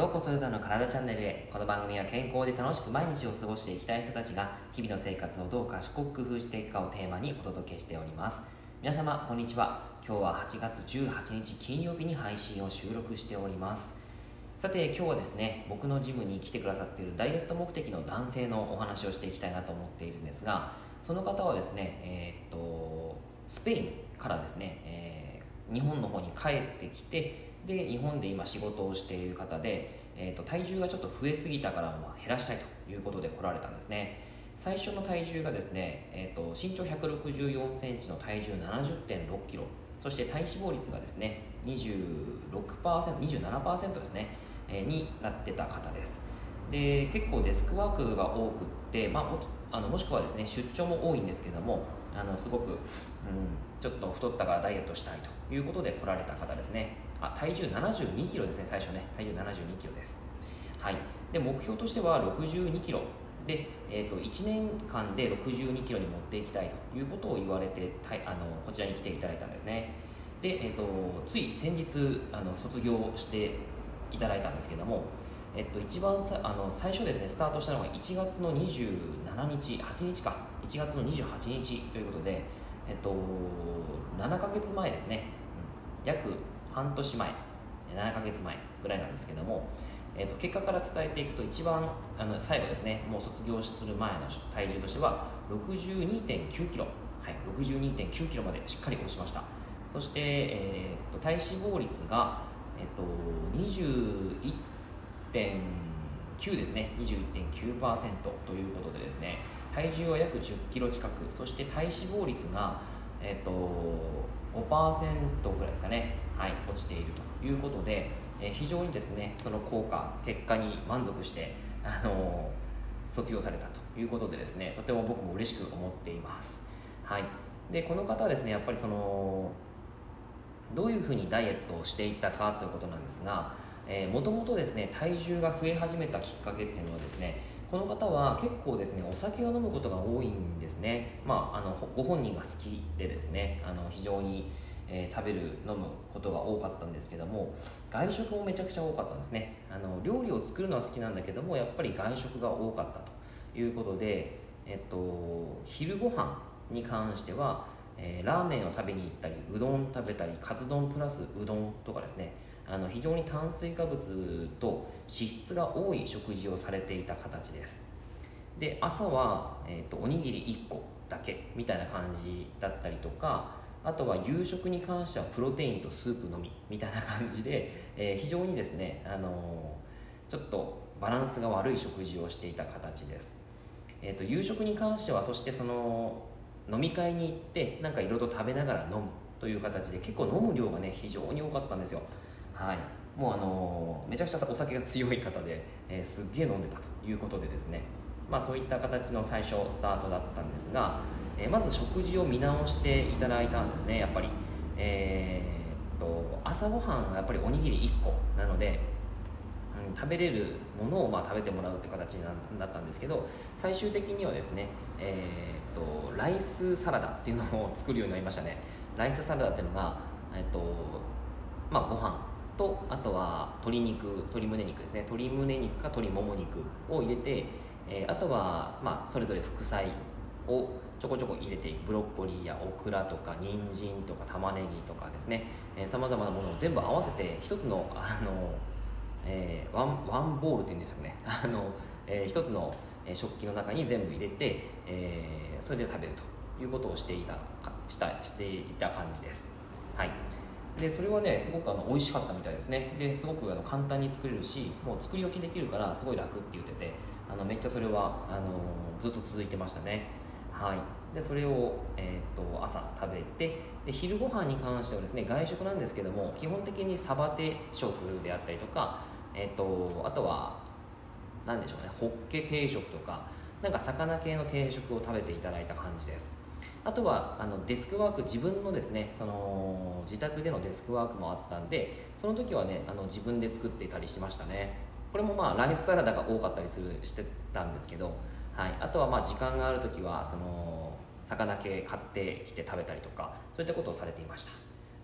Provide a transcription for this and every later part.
ようこそヨダの体チャンネルへ。この番組は健康で楽しく毎日を過ごしていきたい人たちが日々の生活をどう賢く工夫していくかをテーマにお届けしております。皆様こんにちは。今日は8月18日金曜日に配信を収録しております。さて今日はですね僕のジムに来てくださっているダイエット目的の男性のお話をしていきたいなと思っているんですがその方はですねえー、っとスペインからですね、えー、日本の方に帰ってきてで日本で今仕事をしている方で、えーと、体重がちょっと増えすぎたからま減らしたいということで来られたんですね。最初の体重がですね、えーと、身長1 6 4センチの体重7 0 6キロ。そして体脂肪率がですね 26%27% ですね、えー、になってた方です。で結構デスクワークが多くって、まあ、もあのもしくはですね出張も多いんですけどもあのすごく、うん、ちょっと太ったからダイエットしたいということで来られた方ですね。あ体重72キロですね最初ね。体重72キロです。はい。で目標としては62キロ。で、えーと、1年間で62キロに持っていきたいということを言われてたあのこちらに来ていただいたんですね。で、えーと、つい先日あの卒業していただいたんですけどもえっと、一番さあの最初ですねスタートしたのが1月の27日8日か。1月の28日ということで、えっと、7ヶ月前ですね、約半年前7ヶ月前ぐらいなんですけども、えーと、結果から伝えていくと一番あの最後ですねもう卒業する前の体重としては6 2 9キロ、はい、6 2 9キロまでしっかり落としました。そして、えーと、体脂肪率が、えーと、21.9ですね21.9%ということでですね体重は約1 0キロ近くそして体脂肪率が、えー、と5%ぐらいですかねはい、落ちているということで、え、非常にですねその効果結果に満足して、あの、卒業されたということでですねとても僕も嬉しく思っています、はい、でこの方はですねやっぱりそのどういうふうにダイエットをしていったかということなんですがもともとですね体重が増え始めたきっかけっていうのはですねこの方は結構ですねお酒を飲むことが多いんですね、まあ、あのご本人が好きでですねあの非常にえー、食べる飲むことが多かったんですけども外食もめちゃくちゃ多かったんですね。あの料理を作るのは好きなんだけどもやっぱり外食が多かったということで、えっと、昼ご飯に関しては、えー、ラーメンを食べに行ったりうどん食べたりカツ丼プラスうどんとかですね。あの非常に炭水化物と脂質が多い食事をされていた形です。で朝は、えーと、とおにぎり1個だけみたいな感じだったりとかあとは夕食に関してはプロテインとスープのみみたいな感じで、えー、非常にですね、あのー、ちょっとバランスが悪い食事をしていた形です、えーと、夕食に関してはそしてその飲み会に行ってなんかいろいろ食べながら飲むという形で結構飲む量がね非常に多かったんですよ。はい。もうあのー、めちゃくちゃお酒が強い方で、えー、すっげえ飲んでたということでですね。まあそういった形の最初スタートだったんですがえ、まず食事を見直していただいたんですねやっぱり、えー、っと朝ごはんはやっぱりおにぎり1個なので、うん、食べれるものをまあ食べてもらうって形になったんですけど最終的にはですね、えー、っとライスサラダっていうのを作るようになりましたね。ライスサラダっていうのが、えっとまあ、ご飯とあとは鶏肉鶏胸肉ですね。鶏胸肉か鶏もも肉を入れて、えー、あとは、まあ、それぞれ副菜をちょこちょこ入れていく。ブロッコリーやオクラとか人参とか玉ねぎとかですね。さまざまなものを全部合わせて一つのあの、えー、ワンワンボールっていうんですかね。あの、えー、一つの食器の中に全部入れて、えー、それで食べるということをしていたしたしていた感じです。はい。でそれはねすごくあの美味しかったみたいですね。ですごくあの簡単に作れるしもう作り置きできるからすごい楽って言っててあのめっちゃそれはあのずっと続いてましたね。はい、でそれを、えーと、朝食べてで昼ご飯に関してはですね外食なんですけども基本的にサバ定食であったりとか、えーと、あとは何でしょうねホッケ定食とかなんか魚系の定食を食べていただいた感じです。あとはあのデスクワーク自分のですねその自宅でのデスクワークもあったんでその時はねあの自分で作っていたりしましたね。これもまあライスサラダが多かったりするしてたんですけどはい、あとはまあ時間がある時はその魚系買ってきて食べたりとかそういったことをされていました。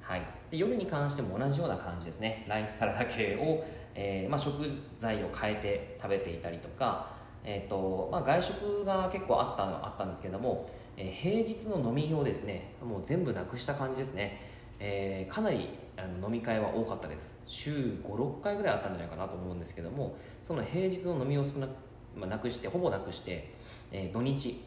はい、で夜に関しても同じような感じですね。ライスサラダ系を、えーまあ、食材を変えて食べていたりとか、えーとまあ、外食が結構あったあったんですけども、えー、平日の飲みをですね。もう全部なくした感じですね、えー、かなりあの飲み会は多かったです。週56回ぐらいあったんじゃないかなと思うんですけどもその平日の飲みを少な,、まあ、なくしてほぼなくして、え、土日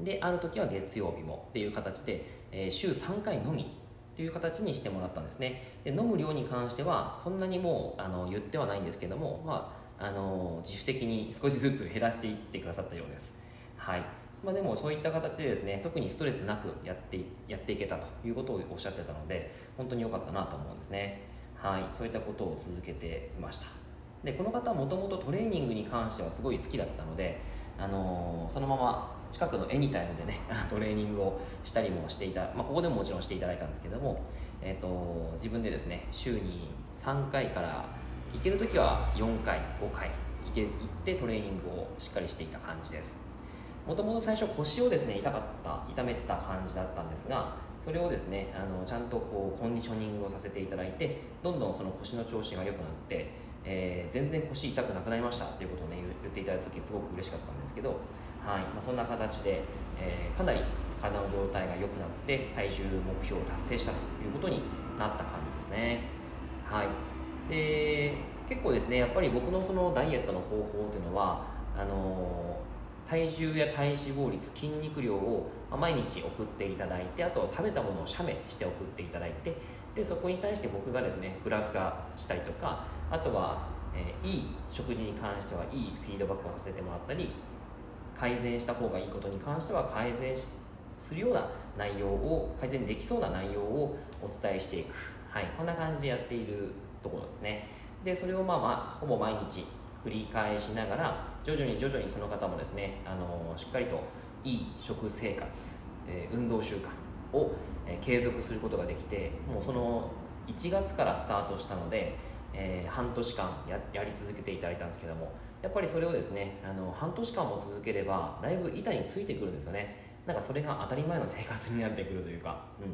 である時は月曜日もっていう形で、えー、週3回のみという形にしてもらったんですね。で飲む量に関してはそんなにもうあの言ってはないんですけども、まあ、あの自主的に少しずつ減らしていってくださったようです。はい。まあ、でもそういった形でですね特にストレスなくやってやっていけたということをおっしゃってたので本当に良かったなと思うんですね。はい。そういったことを続けていました。でこの方はもともとトレーニングに関してはすごい好きだったので、あのー、そのまま近くのエニタイムでねトレーニングをしたりもしていた、まあ、ここでももちろんしていただいたんですけども、えーと、自分でですね週に3回から行ける時は4回5回行け行ってトレーニングをしっかりしていた感じです。もともと最初腰をですね痛かった痛めてた感じだったんですがそれをですねあのちゃんとこうコンディショニングをさせていただいてどんどんその腰の調子が良くなってえー、全然腰痛くなくなりましたっていうことをね言っていただいた時すごく嬉しかったんですけどはいまあ、そんな形で、えー、かなり体の状態が良くなって体重目標を達成したということになった感じですね。はい、で結構ですねやっぱり僕のそのダイエットの方法というのはあのー、体重や体脂肪率筋肉量を毎日送っていただいてあと食べたものを写メして送っていただいてでそこに対して僕がですねグラフ化したりとかあとは、えー、いい食事に関してはいいフィードバックをさせてもらったり改善した方がいいことに関しては改善するような内容を改善できそうな内容をお伝えしていく、はい、こんな感じでやっているところですね。でそれをまあまあほぼ毎日繰り返しながら徐々に徐々にその方もですねあのしっかりといい食生活、えー、運動習慣を、え、継続することができてもうその1月からスタートしたので、えー、半年間ややり続けていただいたんですけどもやっぱりそれをですねあの半年間も続ければだいぶ板についてくるんですよね。なんかそれが当たり前の生活になってくるというか、うん、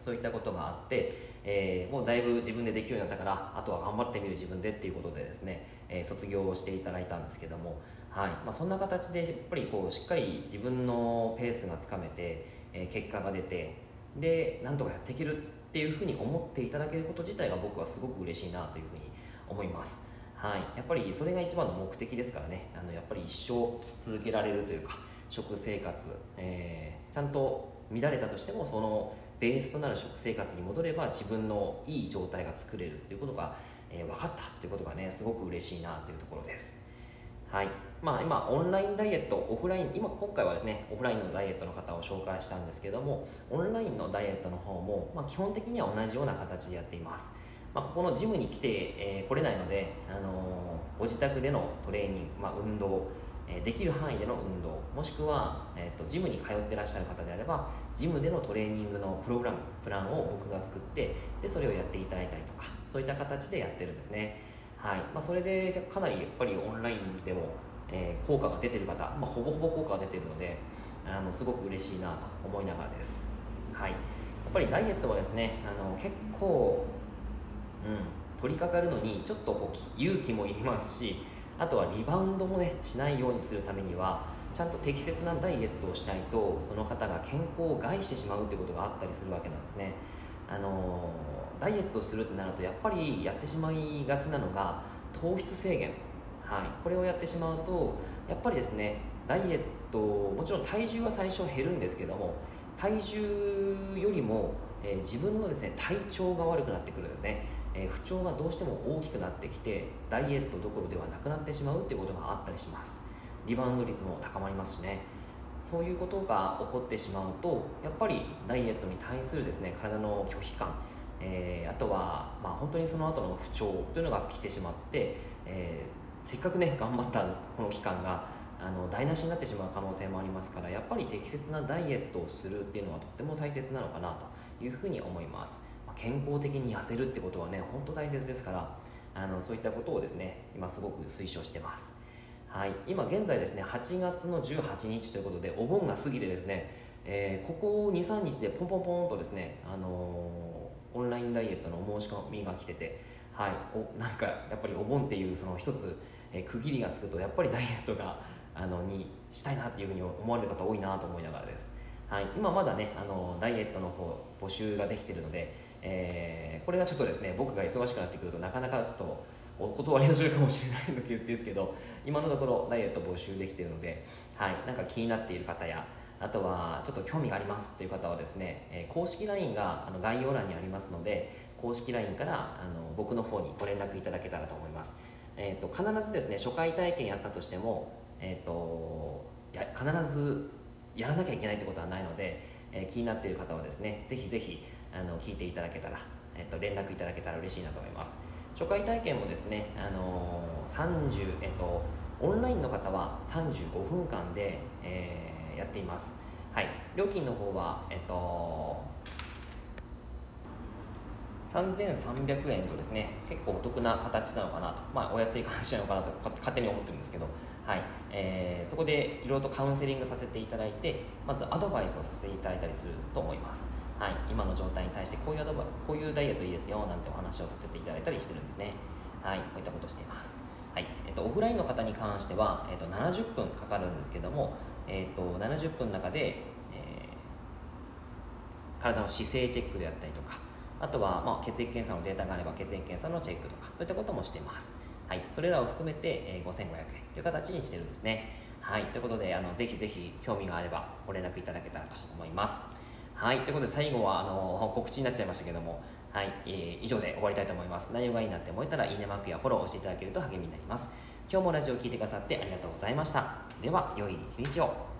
そういったことがあって、えー、もうだいぶ自分でできるようになったからあとは頑張ってみる自分でっていうことでですね、えー、卒業をしていただいたんですけども、はい。まあ、そんな形でやっぱりこうしっかり自分のペースがつかめて、えー、結果が出てでなんとかやっていけるっていうふうに思っていただけること自体が僕はすごく嬉しいなというふうに思いますはい、やっぱりそれが一番の目的ですからね。あのやっぱり一生続けられるというか食生活、えー、ちゃんと乱れたとしてもそのベースとなる食生活に戻れば自分のいい状態が作れるということが、えー、分かったということがねすごく嬉しいなというところです。はい。まあ、今、オンラインダイエット、オフライン、今、今回はですね、オフラインのダイエットの方を紹介したんですけども、オンラインのダイエットの方も、まあ、基本的には同じような形でやっています。まあ、ここのジムに来て、えー、来れないので、あのー、ご自宅でのトレーニング、まあ、運動、えー、できる範囲での運動もしくは、えーと、ジムに通ってらっしゃる方であればジムでのトレーニングのプログラムプランを僕が作ってでそれをやっていただいたりとかそういった形でやってるんですね、はい。まあ、それでかなりやっぱりオンラインでも、え、効果が出てる方、まあ、ほぼほぼ効果が出てるのであのすごく嬉しいなと思いながらです、はい、やっぱりダイエットはですねあの結構うん、取り掛かるのにちょっとこう勇気もいりますしあとはリバウンドもねしないようにするためにはちゃんと適切なダイエットをしないとその方が健康を害してしまうということがあったりするわけなんですね。あのダイエットするってなるとやっぱりやってしまいがちなのが糖質制限、はい、これをやってしまうとやっぱりですねダイエットもちろん体重は最初減るんですけども体重よりも、えー、自分のですね体調が悪くなってくるんですね。え不調がどうしても大きくなってきてダイエットどころではなくなってしまうっていうことがあったりします。リバウンド率も高まりますしね。そういうことが起こってしまうとやっぱりダイエットに対するですね体の拒否感、えー、あとは、まあ、本当にその後の不調というのが来てしまって、えー、せっかくね頑張ったこの期間があの台無しになってしまう可能性もありますからやっぱり適切なダイエットをするっていうのはとっても大切なのかなというふうに思います。健康的に痩せるってことはね本当大切ですからあのそういったことをですね今すごく推奨してます。はい。今現在ですね8月の18日ということでお盆が過ぎてですねえー、ここ23日でポンポンポンとですね、あのー、オンラインダイエットのお申し込みが来てて、はい、おなんかやっぱりお盆っていうその一つ、えー、区切りがつくとやっぱりダイエットがあのにしたいなっていうふうに思われる方多いなと思いながらです、はい、今まだねあのダイエットの方募集ができてるので、えー、これがちょっとですね僕が忙しくなってくるとなかなかちょっとお断りをするかもしれないんですけど今のところダイエット募集できているので、はい、なんか気になっている方やあとはちょっと興味がありますっていう方はですね、え公式 LINE があの概要欄にありますので公式 LINE からあの僕の方にご連絡いただけたらと思います、えーと、必ずですね初回体験やったとしても、えーと、や必ずやらなきゃいけないってことはないので、えー、気になっている方はですねぜひぜひあの聞いていただけたら、えーと、連絡いただけたら嬉しいなと思います。初回体験もですね、あのー、30、えっ、とオンラインの方は35分間で、えーやっています、はい、料金の方は、えっと、3300円とですね結構お得な形なのかなと、まあ、お安い話なのかなと勝手に思ってるんですけど、はい。えー、そこでいろいろとカウンセリングさせていただいてまずアドバイスをさせていただいたりすると思います、はい、今の状態に対してこういうアドバこういうダイエットいいですよなんてお話をさせていただいたりしてるんですね。はい。こういったことをしています。はい。えっと、オフラインの方に関しては、えっと、70分かかるんですけども、えーと、70分の中で、えー、体の姿勢チェックであったりとかあとは、まあ、血液検査のデータがあれば血液検査のチェックとかそういったこともしています、はい、それらを含めて、えー、5500円という形にしてるんですね。はい。ということであのぜひぜひ興味があればご連絡いただけたらと思います。はい。ということで最後はあの告知になっちゃいましたけどもはい、えー、以上で終わりたいと思います。内容がいいなって思えたらいいねマークやフォローをしていただけると励みになります。今日もラジオを聴いてくださってありがとうございました。では良い一日を。